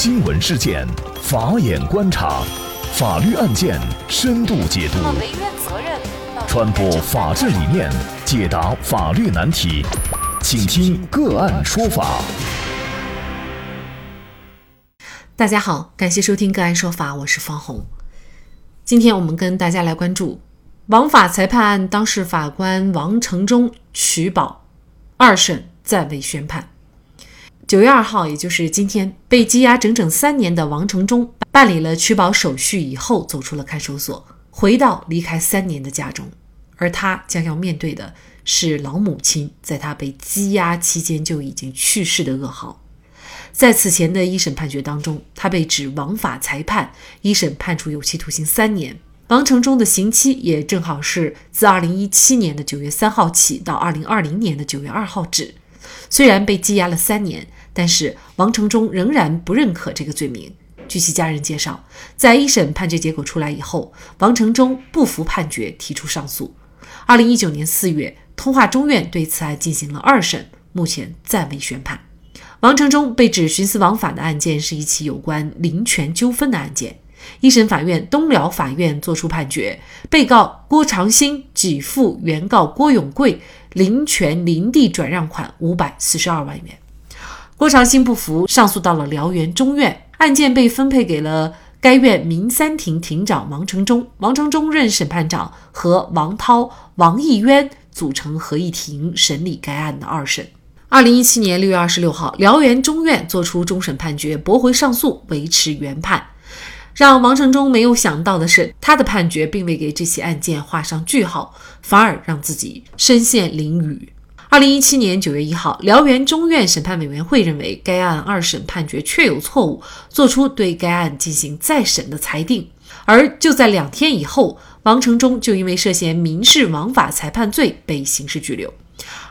新闻事件，法眼观察，法律案件深度解读，传播法治理念，解答法律难题，请听个案说法。大家好，感谢收听个案说法，我是方红。今天我们跟大家来关注王法裁判案当事法官王成忠取保，二审暂未宣判。九月二号，也就是今天，被羁押整整三年的王成忠办理了取保手续以后，走出了看守所，回到离开三年的家中。而他将要面对的是老母亲在他被羁押期间就已经去世的噩耗。在此前的一审判决当中，他被指枉法裁判，一审判处有期徒刑三年。王成忠的刑期也正好是自二零一七年的九月三号起到二零二零年的九月二号止。虽然被羁押了三年。但是王成忠仍然不认可这个罪名。据其家人介绍，在一审判决结果出来以后，王成忠不服判决，提出上诉。二零一九年四月，通化中院对此案进行了二审，目前暂未宣判。王成忠被指徇私枉法的案件是一起有关林权纠纷的案件。一审法院东辽法院作出判决，被告郭长兴给付原告郭永贵林权林地转让款五百四十二万元。郭长兴不服，上诉到了辽源中院，案件被分配给了该院民三庭庭长王成忠，王成忠任审判长，和王涛、王义渊组成合议庭审理该案的二审。二零一七年六月二十六号，辽源中院作出终审判决，驳回上诉，维持原判。让王成忠没有想到的是，他的判决并未给这起案件画上句号，反而让自己身陷囹圄。二零一七年九月一号，辽源中院审判委员会认为该案二审判决确有错误，作出对该案进行再审的裁定。而就在两天以后，王成忠就因为涉嫌民事枉法裁判罪被刑事拘留。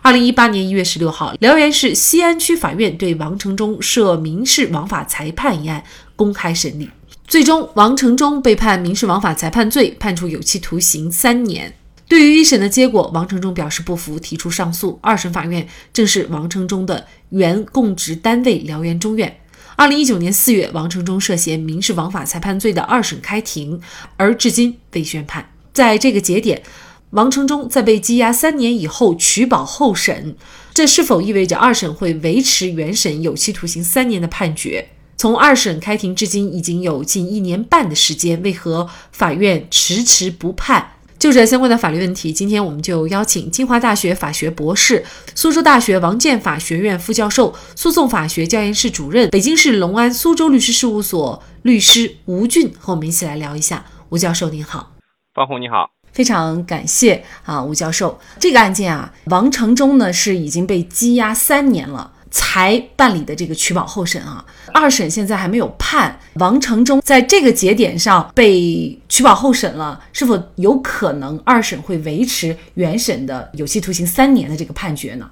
二零一八年一月十六号，辽源市西安区法院对王成忠涉民事枉法裁判一案公开审理，最终王成忠被判民事枉法裁判罪，判处有期徒刑三年。对于一审的结果，王成忠表示不服，提出上诉。二审法院正是王成忠的原供职单位辽源中院。二零一九年四月，王成忠涉嫌民事枉法裁判罪的二审开庭，而至今未宣判。在这个节点，王成忠在被羁押三年以后取保候审，这是否意味着二审会维持原审有期徒刑三年的判决？从二审开庭至今已经有近一年半的时间，为何法院迟迟不判？就这相关的法律问题，今天我们就邀请清华大学法学博士、苏州大学王建法学院副教授、诉讼法学教研室主任、北京市隆安苏州律师事务所律师吴俊和我们一起来聊一下。吴教授您好，方红你好，非常感谢啊，吴教授。这个案件啊，王成忠呢是已经被羁押三年了。才办理的这个取保候审啊，二审现在还没有判，王成忠在这个节点上被取保候审了，是否有可能二审会维持原审的有期徒刑三年的这个判决呢？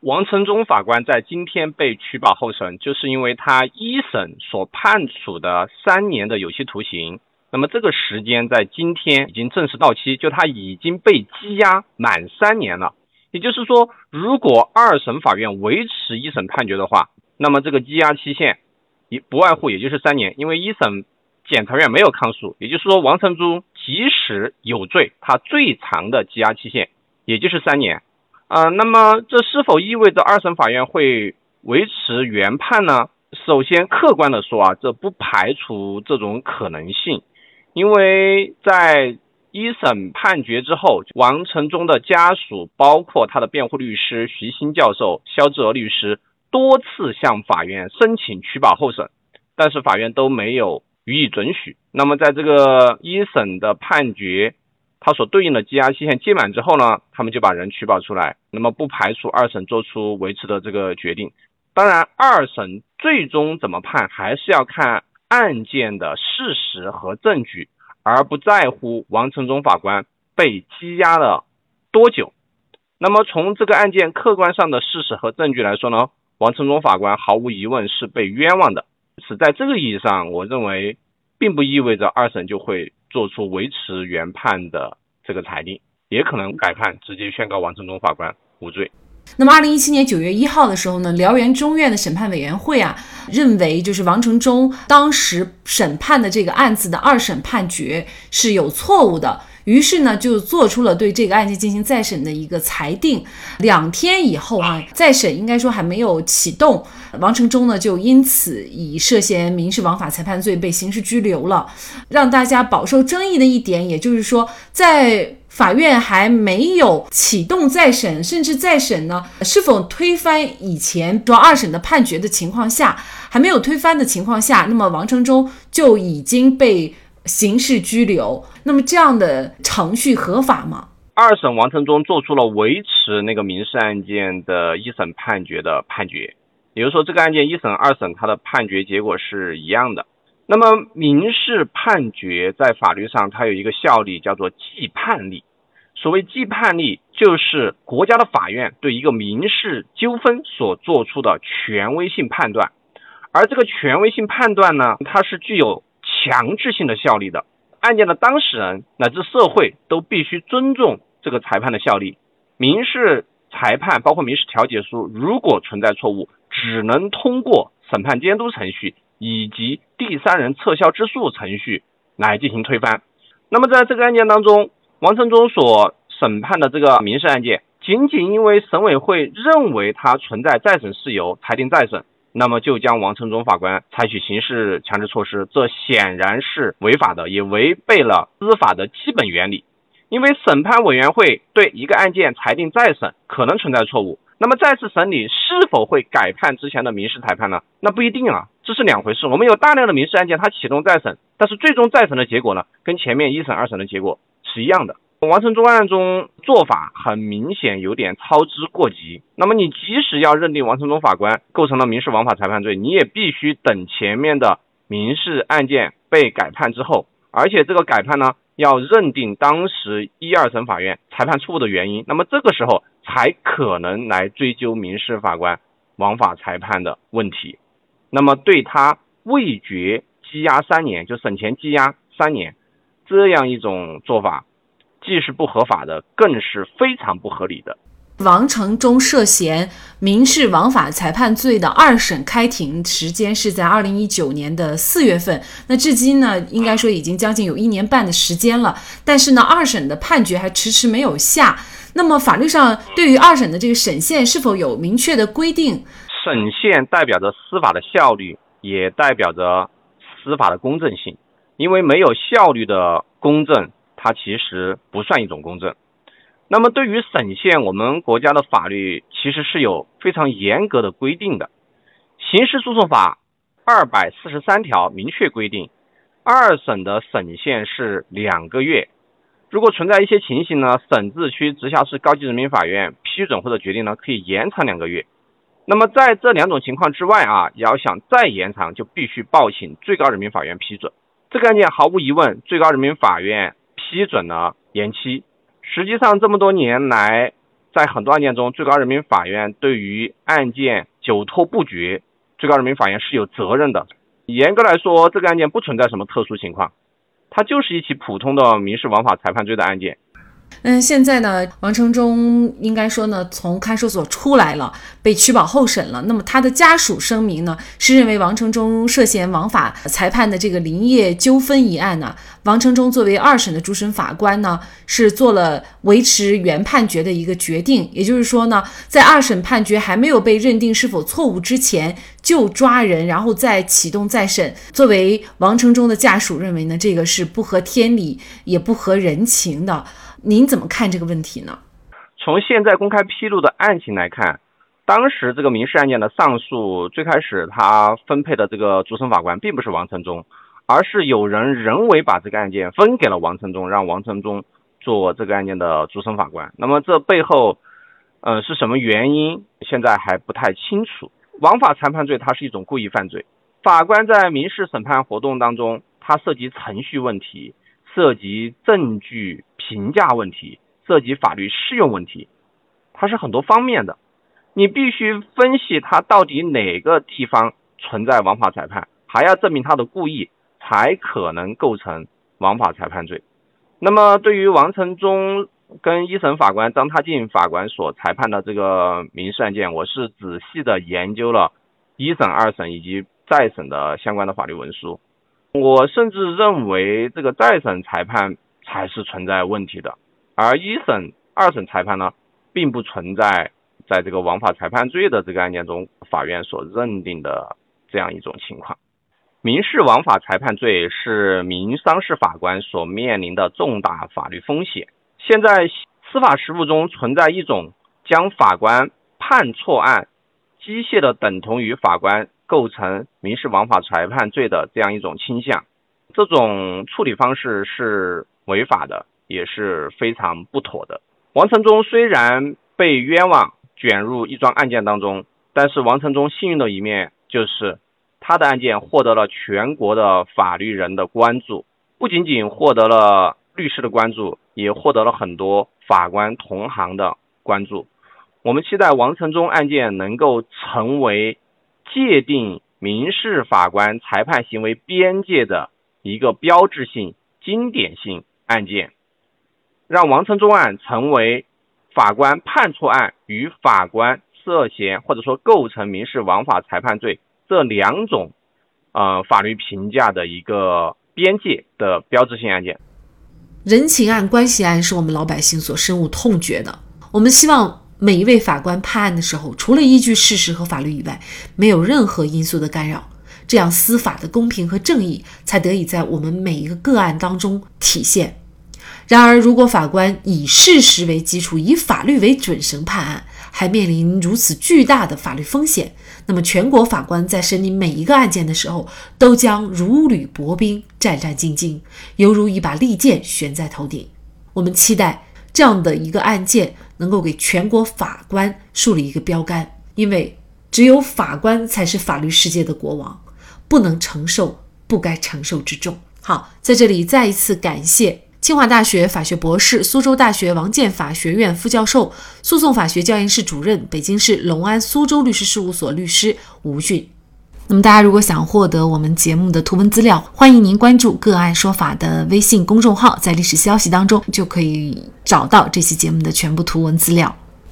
王成忠法官在今天被取保候审，就是因为他一审所判处的三年的有期徒刑，那么这个时间在今天已经正式到期，就他已经被羁押满三年了。也就是说，如果二审法院维持一审判决的话，那么这个羁押期限也不外乎也就是三年。因为一审检察院没有抗诉，也就是说，王成忠即使有罪，他最长的羁押期限也就是三年。啊，那么这是否意味着二审法院会维持原判呢？首先，客观的说啊，这不排除这种可能性，因为在。一审判决之后，王成忠的家属，包括他的辩护律师徐新教授、肖志娥律师，多次向法院申请取保候审，但是法院都没有予以准许。那么，在这个一审的判决，他所对应的羁押期限届满之后呢，他们就把人取保出来。那么，不排除二审做出维持的这个决定。当然，二审最终怎么判，还是要看案件的事实和证据。而不在乎王成忠法官被羁押了多久。那么从这个案件客观上的事实和证据来说呢，王成忠法官毫无疑问是被冤枉的。是在这个意义上，我认为并不意味着二审就会做出维持原判的这个裁定，也可能改判，直接宣告王成忠法官无罪。那么，二零一七年九月一号的时候呢，辽源中院的审判委员会啊，认为就是王成忠当时审判的这个案子的二审判决是有错误的。于是呢，就做出了对这个案件进行再审的一个裁定。两天以后啊，再审应该说还没有启动，王成忠呢就因此以涉嫌民事枉法裁判罪被刑事拘留了。让大家饱受争议的一点，也就是说，在法院还没有启动再审，甚至再审呢是否推翻以前说二审的判决的情况下，还没有推翻的情况下，那么王成忠就已经被。刑事拘留，那么这样的程序合法吗？二审王成忠做出了维持那个民事案件的一审判决的判决，也就是说，这个案件一审、二审它的判决结果是一样的。那么民事判决在法律上它有一个效力，叫做既判力。所谓既判力，就是国家的法院对一个民事纠纷所做出的权威性判断，而这个权威性判断呢，它是具有。强制性的效力的案件的当事人乃至社会都必须尊重这个裁判的效力。民事裁判包括民事调解书，如果存在错误，只能通过审判监督程序以及第三人撤销之诉程序来进行推翻。那么在这个案件当中，王成忠所审判的这个民事案件，仅仅因为审委会认为他存在再审事由，裁定再审。那么就将王成忠法官采取刑事强制措施，这显然是违法的，也违背了司法的基本原理。因为审判委员会对一个案件裁定再审，可能存在错误，那么再次审理是否会改判之前的民事裁判呢？那不一定啊，这是两回事。我们有大量的民事案件，它启动再审，但是最终再审的结果呢，跟前面一审、二审的结果是一样的。王成忠案中做法很明显有点操之过急。那么你即使要认定王成忠法官构成了民事枉法裁判罪，你也必须等前面的民事案件被改判之后，而且这个改判呢要认定当时一二审法院裁判错误的原因，那么这个时候才可能来追究民事法官枉法裁判的问题。那么对他未决羁押三年，就审前羁押三年这样一种做法。既是不合法的，更是非常不合理的。王成忠涉嫌民事枉法裁判罪的二审开庭时间是在二零一九年的四月份，那至今呢，应该说已经将近有一年半的时间了。但是呢，二审的判决还迟迟没有下。那么法律上对于二审的这个审限是否有明确的规定？审限代表着司法的效率，也代表着司法的公正性。因为没有效率的公正。它其实不算一种公正。那么，对于审限，我们国家的法律其实是有非常严格的规定的。刑事诉讼法二百四十三条明确规定，二审的审限是两个月。如果存在一些情形呢，省、自、区、直辖市高级人民法院批准或者决定呢，可以延长两个月。那么，在这两种情况之外啊，要想再延长，就必须报请最高人民法院批准。这个案件毫无疑问，最高人民法院。批准了延期。实际上，这么多年来，在很多案件中，最高人民法院对于案件久拖不决，最高人民法院是有责任的。严格来说，这个案件不存在什么特殊情况，它就是一起普通的民事枉法裁判罪的案件。嗯，现在呢，王成忠应该说呢，从看守所出来了，被取保候审了。那么他的家属声明呢，是认为王成忠涉嫌枉法裁判的这个林业纠纷一案呢，王成忠作为二审的主审法官呢，是做了维持原判决的一个决定。也就是说呢，在二审判决还没有被认定是否错误之前，就抓人，然后再启动再审。作为王成忠的家属认为呢，这个是不合天理，也不合人情的。您怎么看这个问题呢？从现在公开披露的案情来看，当时这个民事案件的上诉最开始他分配的这个主审法官并不是王成忠，而是有人人为把这个案件分给了王成忠，让王成忠做这个案件的主审法官。那么这背后，嗯，是什么原因？现在还不太清楚。枉法裁判罪它是一种故意犯罪，法官在民事审判活动当中，它涉及程序问题。涉及证据评价问题，涉及法律适用问题，它是很多方面的。你必须分析它到底哪个地方存在枉法裁判，还要证明他的故意，才可能构成枉法裁判罪。那么，对于王成忠跟一审法官张他进法官所裁判的这个民事案件，我是仔细的研究了一审、二审以及再审的相关的法律文书。我甚至认为这个再审裁判才是存在问题的，而一审、二审裁判呢，并不存在在这个枉法裁判罪的这个案件中，法院所认定的这样一种情况。民事枉法裁判罪是民商事法官所面临的重大法律风险。现在司法实务中存在一种将法官判错案机械的等同于法官构成民事枉法裁判罪的这样一种倾向，这种处理方式是违法的，也是非常不妥的。王成忠虽然被冤枉卷入一桩案件当中，但是王成忠幸运的一面就是。他的案件获得了全国的法律人的关注，不仅仅获得了律师的关注，也获得了很多法官同行的关注。我们期待王成忠案件能够成为界定民事法官裁判行为边界的一个标志性、经典性案件，让王成忠案成为法官判错案与法官涉嫌或者说构成民事枉法裁判罪。这两种，呃，法律评价的一个边界的标志性案件，人情案、关系案是我们老百姓所深恶痛绝的。我们希望每一位法官判案的时候，除了依据事实和法律以外，没有任何因素的干扰，这样司法的公平和正义才得以在我们每一个个案当中体现。然而，如果法官以事实为基础，以法律为准绳判案，还面临如此巨大的法律风险，那么全国法官在审理每一个案件的时候，都将如履薄冰、战战兢兢，犹如一把利剑悬在头顶。我们期待这样的一个案件能够给全国法官树立一个标杆，因为只有法官才是法律世界的国王，不能承受不该承受之重。好，在这里再一次感谢。清华大学法学博士、苏州大学王建法学院副教授、诉讼法学教研室主任、北京市隆安苏州律师事务所律师吴俊。那么，大家如果想获得我们节目的图文资料，欢迎您关注“个案说法”的微信公众号，在历史消息当中就可以找到这期节目的全部图文资料。